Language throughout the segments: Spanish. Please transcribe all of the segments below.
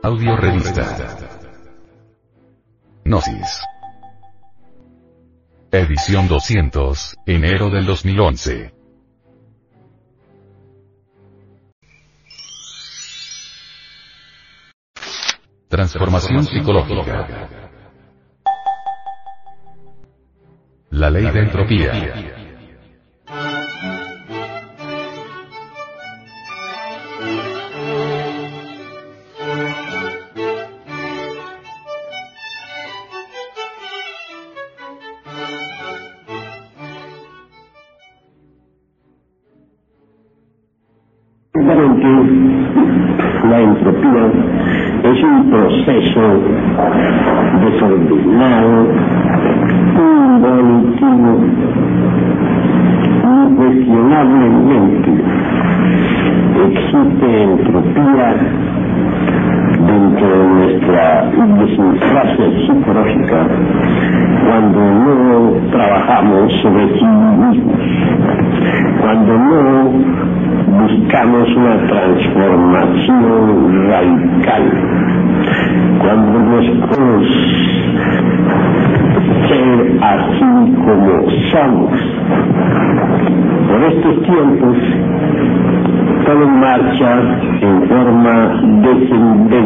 Audio Revista. Gnosis. Edición 200, enero del 2011. Transformación psicológica. La ley de entropía. Proceso desordenado, involutivo, incuestionablemente existe entropía dentro de nuestra idiosincrasia psicológica cuando no trabajamos sobre sí mismos, cuando no una transformación radical, cuando nos podemos ser así como somos. Por estos tiempos, todo marcha en forma descendente,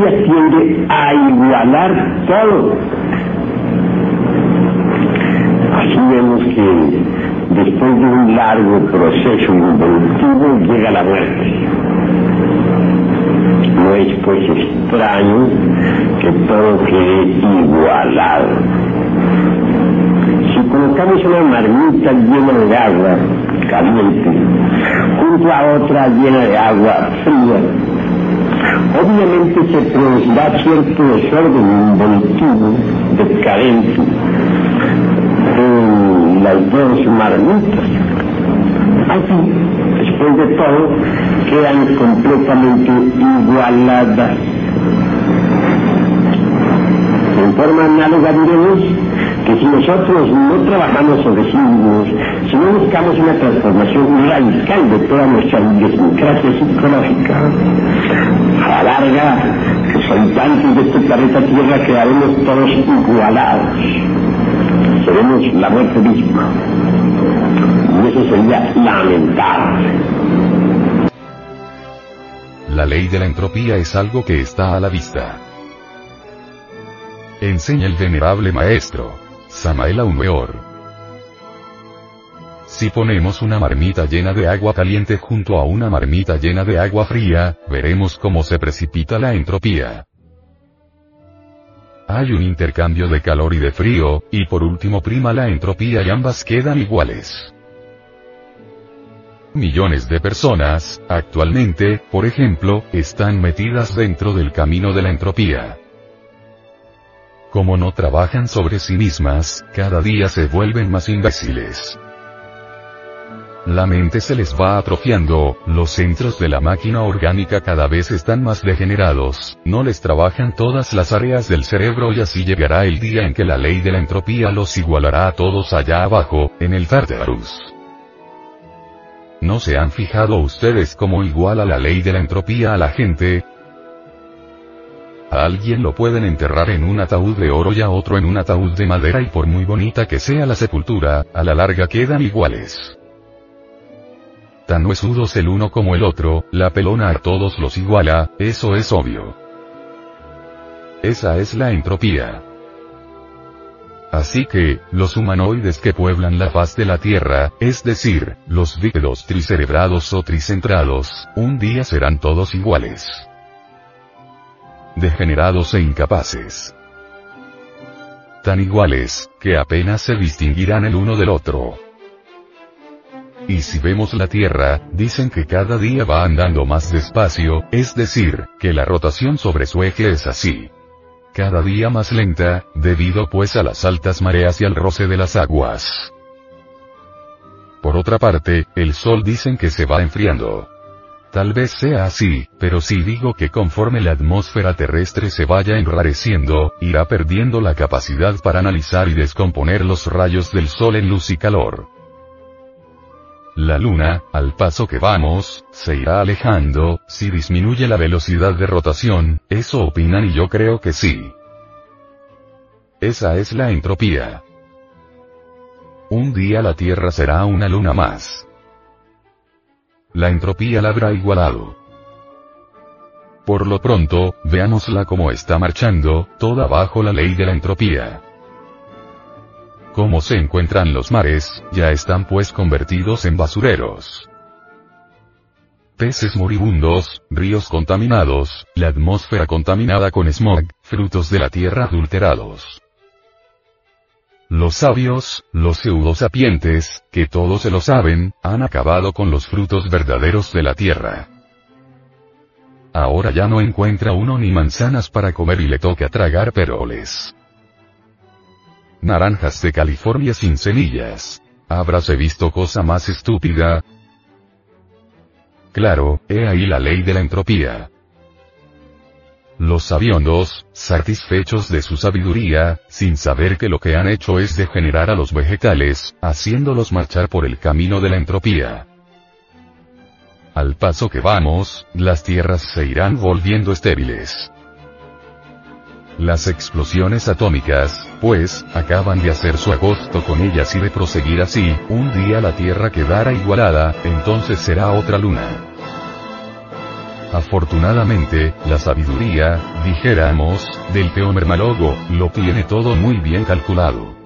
Entropía tiende a igualar todo. Así vemos que después de un largo proceso involutivo llega la muerte. No es pues extraño que todo quede igualado. Si colocamos una marmita llena de agua caliente junto a otra llena de agua fría, obviamente se producirá cierto desorden involutivo, decadente, en las dos marmitas. Así, después de todo, quedan completamente igualadas. Forma análoga diremos que si nosotros no trabajamos sobre sí mismos, si no buscamos una transformación radical de toda nuestra idiosincrasia psicológica, a la larga, los habitantes de este planeta Tierra quedaremos todos igualados. Seremos la muerte misma. Y eso sería lamentable. La ley de la entropía es algo que está a la vista. Enseña el venerable maestro, Samael Aumeor. Si ponemos una marmita llena de agua caliente junto a una marmita llena de agua fría, veremos cómo se precipita la entropía. Hay un intercambio de calor y de frío, y por último prima la entropía y ambas quedan iguales. Millones de personas, actualmente, por ejemplo, están metidas dentro del camino de la entropía. Como no trabajan sobre sí mismas, cada día se vuelven más imbéciles. La mente se les va atrofiando, los centros de la máquina orgánica cada vez están más degenerados, no les trabajan todas las áreas del cerebro y así llegará el día en que la ley de la entropía los igualará a todos allá abajo, en el Tartarus. ¿No se han fijado ustedes cómo iguala la ley de la entropía a la gente? A alguien lo pueden enterrar en un ataúd de oro y a otro en un ataúd de madera y por muy bonita que sea la sepultura, a la larga quedan iguales. Tan huesudos el uno como el otro, la pelona a todos los iguala, eso es obvio. Esa es la entropía. Así que, los humanoides que pueblan la faz de la Tierra, es decir, los bípedos tricerebrados o tricentrados, un día serán todos iguales degenerados e incapaces. Tan iguales, que apenas se distinguirán el uno del otro. Y si vemos la Tierra, dicen que cada día va andando más despacio, es decir, que la rotación sobre su eje es así. Cada día más lenta, debido pues a las altas mareas y al roce de las aguas. Por otra parte, el Sol dicen que se va enfriando. Tal vez sea así, pero si digo que conforme la atmósfera terrestre se vaya enrareciendo, irá perdiendo la capacidad para analizar y descomponer los rayos del Sol en luz y calor. La Luna, al paso que vamos, se irá alejando, si disminuye la velocidad de rotación, eso opinan y yo creo que sí. Esa es la entropía. Un día la Tierra será una luna más. La entropía la habrá igualado. Por lo pronto, veámosla como está marchando, toda bajo la ley de la entropía. ¿Cómo se encuentran los mares? Ya están pues convertidos en basureros. Peces moribundos, ríos contaminados, la atmósfera contaminada con smog, frutos de la tierra adulterados. Los sabios, los pseudosapientes, que todos se lo saben, han acabado con los frutos verdaderos de la tierra. Ahora ya no encuentra uno ni manzanas para comer y le toca tragar peroles. Naranjas de California sin semillas. ¿Habráse visto cosa más estúpida? Claro, he ahí la ley de la entropía. Los sabiondos, satisfechos de su sabiduría, sin saber que lo que han hecho es degenerar a los vegetales, haciéndolos marchar por el camino de la entropía. Al paso que vamos, las tierras se irán volviendo estériles. Las explosiones atómicas, pues, acaban de hacer su agosto con ellas y de proseguir así, un día la Tierra quedará igualada, entonces será otra luna. Afortunadamente, la sabiduría, dijéramos, del teomermalogo, lo tiene todo muy bien calculado.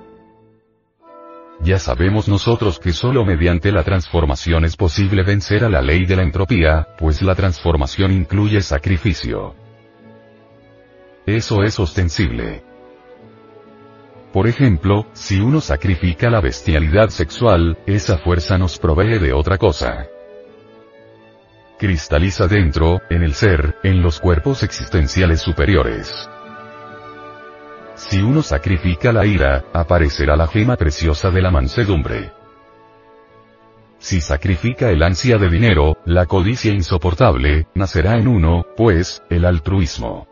Ya sabemos nosotros que solo mediante la transformación es posible vencer a la ley de la entropía, pues la transformación incluye sacrificio. Eso es ostensible. Por ejemplo, si uno sacrifica la bestialidad sexual, esa fuerza nos provee de otra cosa cristaliza dentro, en el ser, en los cuerpos existenciales superiores. Si uno sacrifica la ira, aparecerá la gema preciosa de la mansedumbre. Si sacrifica el ansia de dinero, la codicia insoportable, nacerá en uno, pues, el altruismo.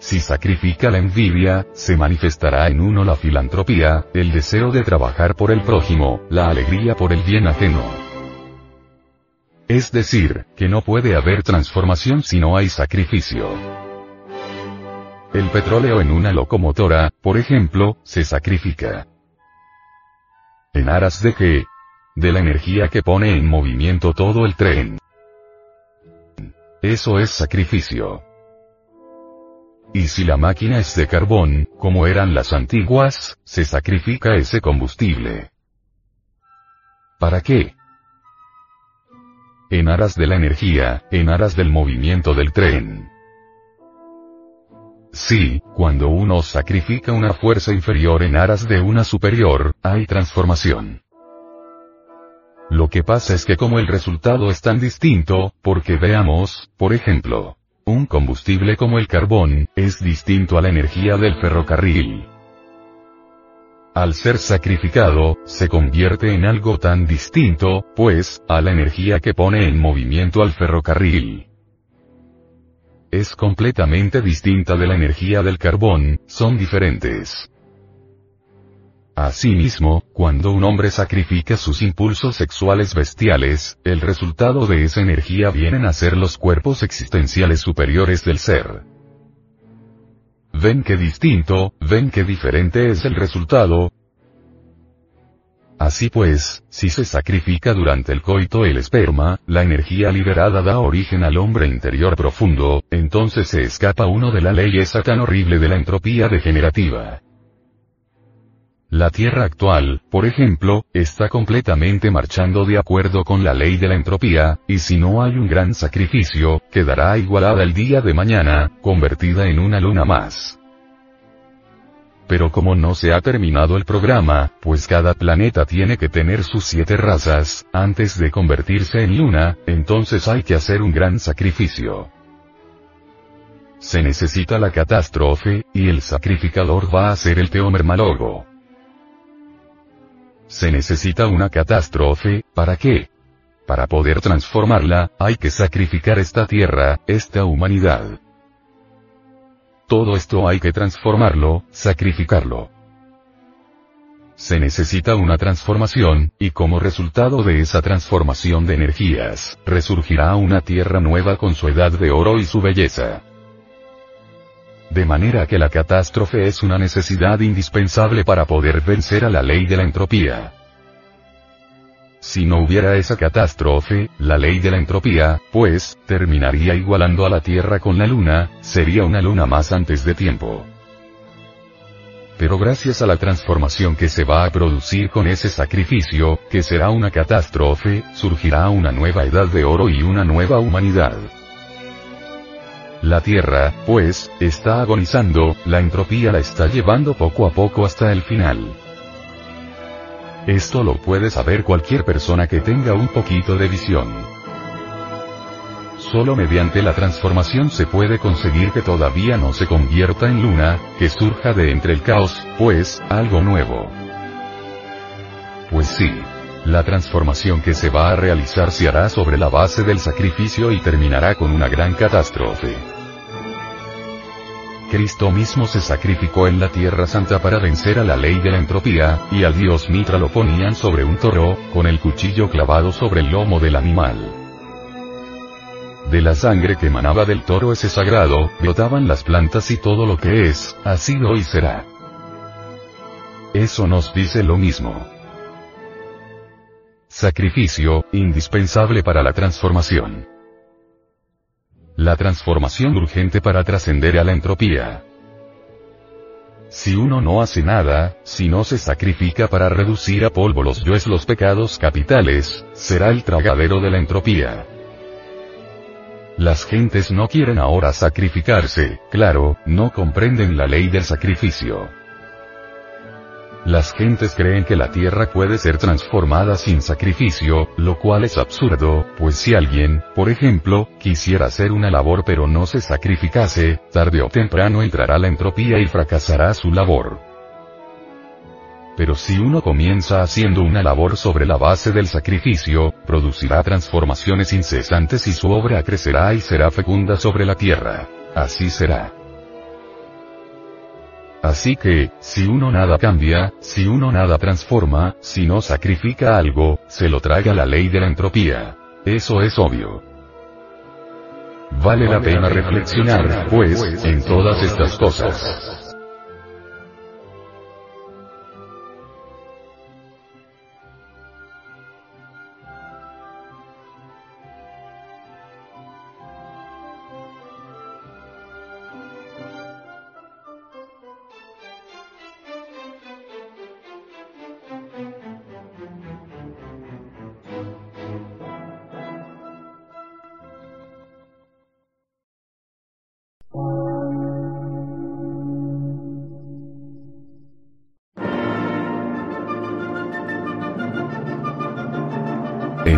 Si sacrifica la envidia, se manifestará en uno la filantropía, el deseo de trabajar por el prójimo, la alegría por el bien ajeno. Es decir, que no puede haber transformación si no hay sacrificio. El petróleo en una locomotora, por ejemplo, se sacrifica. ¿En aras de qué? De la energía que pone en movimiento todo el tren. Eso es sacrificio. Y si la máquina es de carbón, como eran las antiguas, se sacrifica ese combustible. ¿Para qué? En aras de la energía, en aras del movimiento del tren. Sí, cuando uno sacrifica una fuerza inferior en aras de una superior, hay transformación. Lo que pasa es que como el resultado es tan distinto, porque veamos, por ejemplo, un combustible como el carbón, es distinto a la energía del ferrocarril al ser sacrificado, se convierte en algo tan distinto, pues, a la energía que pone en movimiento al ferrocarril. Es completamente distinta de la energía del carbón, son diferentes. Asimismo, cuando un hombre sacrifica sus impulsos sexuales bestiales, el resultado de esa energía vienen a ser los cuerpos existenciales superiores del ser. ¿Ven qué distinto, ven qué diferente es el resultado? Así pues, si se sacrifica durante el coito el esperma, la energía liberada da origen al hombre interior profundo, entonces se escapa uno de la ley esa tan horrible de la entropía degenerativa. La Tierra actual, por ejemplo, está completamente marchando de acuerdo con la ley de la entropía, y si no hay un gran sacrificio, quedará igualada el día de mañana, convertida en una luna más. Pero como no se ha terminado el programa, pues cada planeta tiene que tener sus siete razas, antes de convertirse en luna, entonces hay que hacer un gran sacrificio. Se necesita la catástrofe, y el sacrificador va a ser el teomermalogo. Se necesita una catástrofe, ¿para qué? Para poder transformarla, hay que sacrificar esta tierra, esta humanidad. Todo esto hay que transformarlo, sacrificarlo. Se necesita una transformación, y como resultado de esa transformación de energías, resurgirá una tierra nueva con su edad de oro y su belleza. De manera que la catástrofe es una necesidad indispensable para poder vencer a la ley de la entropía. Si no hubiera esa catástrofe, la ley de la entropía, pues, terminaría igualando a la Tierra con la Luna, sería una luna más antes de tiempo. Pero gracias a la transformación que se va a producir con ese sacrificio, que será una catástrofe, surgirá una nueva edad de oro y una nueva humanidad. La Tierra, pues, está agonizando, la entropía la está llevando poco a poco hasta el final. Esto lo puede saber cualquier persona que tenga un poquito de visión. Solo mediante la transformación se puede conseguir que todavía no se convierta en luna, que surja de entre el caos, pues, algo nuevo. Pues sí. La transformación que se va a realizar se hará sobre la base del sacrificio y terminará con una gran catástrofe. Cristo mismo se sacrificó en la Tierra Santa para vencer a la ley de la entropía, y al dios Mitra lo ponían sobre un toro, con el cuchillo clavado sobre el lomo del animal. De la sangre que emanaba del toro ese sagrado, brotaban las plantas y todo lo que es, ha sido y será. Eso nos dice lo mismo. Sacrificio, indispensable para la transformación. La transformación urgente para trascender a la entropía. Si uno no hace nada, si no se sacrifica para reducir a polvo los yoes los pecados capitales, será el tragadero de la entropía. Las gentes no quieren ahora sacrificarse, claro, no comprenden la ley del sacrificio. Las gentes creen que la tierra puede ser transformada sin sacrificio, lo cual es absurdo, pues si alguien, por ejemplo, quisiera hacer una labor pero no se sacrificase, tarde o temprano entrará la entropía y fracasará su labor. Pero si uno comienza haciendo una labor sobre la base del sacrificio, producirá transformaciones incesantes y su obra crecerá y será fecunda sobre la tierra. Así será. Así que, si uno nada cambia, si uno nada transforma, si no sacrifica algo, se lo traga la ley de la entropía. Eso es obvio. Vale la pena reflexionar, pues, en todas estas cosas.